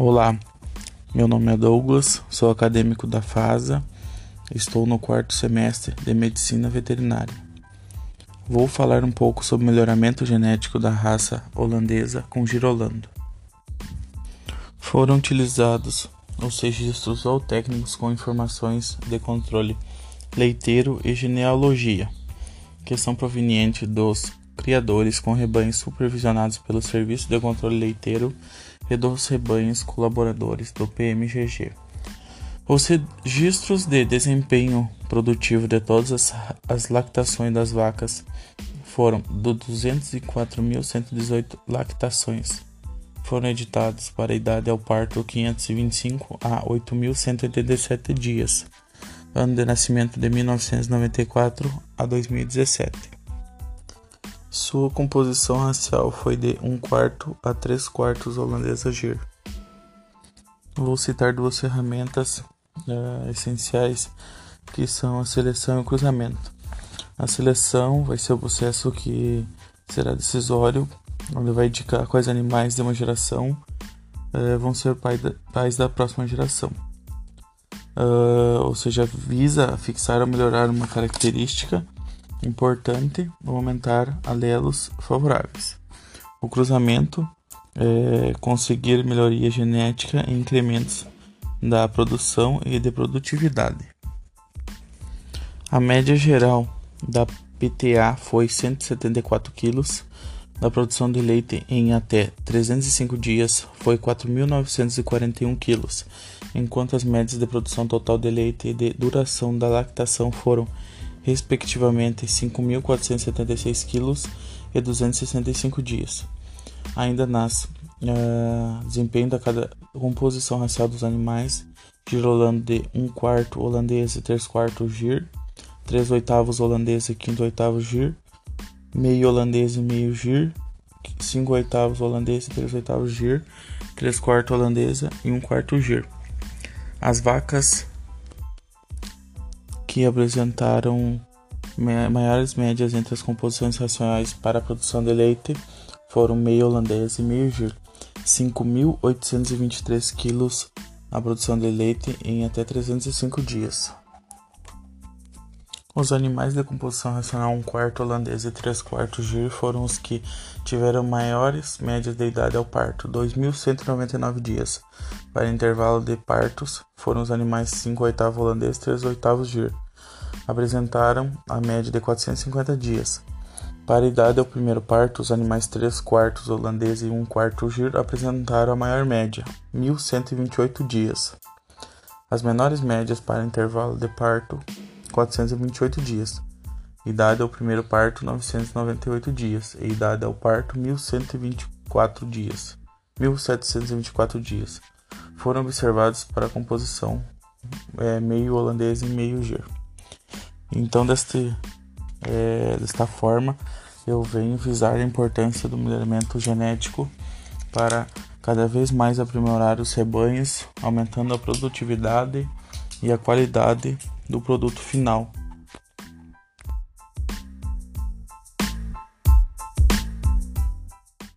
Olá, meu nome é Douglas, sou acadêmico da FASA, estou no quarto semestre de Medicina Veterinária. Vou falar um pouco sobre o melhoramento genético da raça holandesa com girolando. Foram utilizados os registros ou técnicos com informações de controle leiteiro e genealogia, que são provenientes dos criadores com rebanhos supervisionados pelo Serviço de Controle Leiteiro e dos rebanhos colaboradores do PMGG. Os registros de desempenho produtivo de todas as, as lactações das vacas foram de 204.118 lactações. Foram editados para a idade ao parto 525 a 8.187 dias, ano de nascimento de 1994 a 2017. Sua composição racial foi de um quarto a três quartos holandesa GIR. Vou citar duas ferramentas uh, essenciais que são a seleção e o cruzamento. A seleção vai ser o processo que será decisório, onde vai indicar quais animais de uma geração uh, vão ser pai da, pais da próxima geração. Uh, ou seja, visa fixar ou melhorar uma característica importante aumentar alelos favoráveis. O cruzamento é conseguir melhoria genética e incrementos da produção e de produtividade. A média geral da PTA foi 174 kg, da produção de leite em até 305 dias foi 4.941 kg, enquanto as médias de produção total de leite e de duração da lactação foram respectivamente 5.476 quilos e 265 dias. Ainda nas uh, desempenho da cada composição racial dos animais, girolando de 1 quarto holandês e 3 quartos gir, 3 oitavos holandês e 5 oitavos gir, meio holandês e meio gir, 5 oitavos holandês e 3 oitavos gir, 3 quartos holandesa e 1 quarto gir. As vacas que apresentaram maiores médias entre as composições racionais para a produção de leite foram meio holandês e meio gir, 5.823 kg a produção de leite em até 305 dias. Os animais de composição racional 1 quarto holandês e 3 quartos gir foram os que tiveram maiores médias de idade ao parto, 2.199 dias. Para intervalo de partos, foram os animais 5 oitavo holandês e 3 oitavos gir, apresentaram a média de 450 dias. Para a idade ao primeiro parto, os animais 3 quartos holandês e 1 quarto gir apresentaram a maior média, 1128 dias. As menores médias para intervalo de parto, 428 dias. Idade ao primeiro parto, 998 dias. E idade ao parto, 1124 dias. 1724 dias. Foram observados para a composição é, meio holandês e meio gir. Então, deste, é, desta forma, eu venho visar a importância do melhoramento genético para cada vez mais aprimorar os rebanhos, aumentando a produtividade e a qualidade do produto final.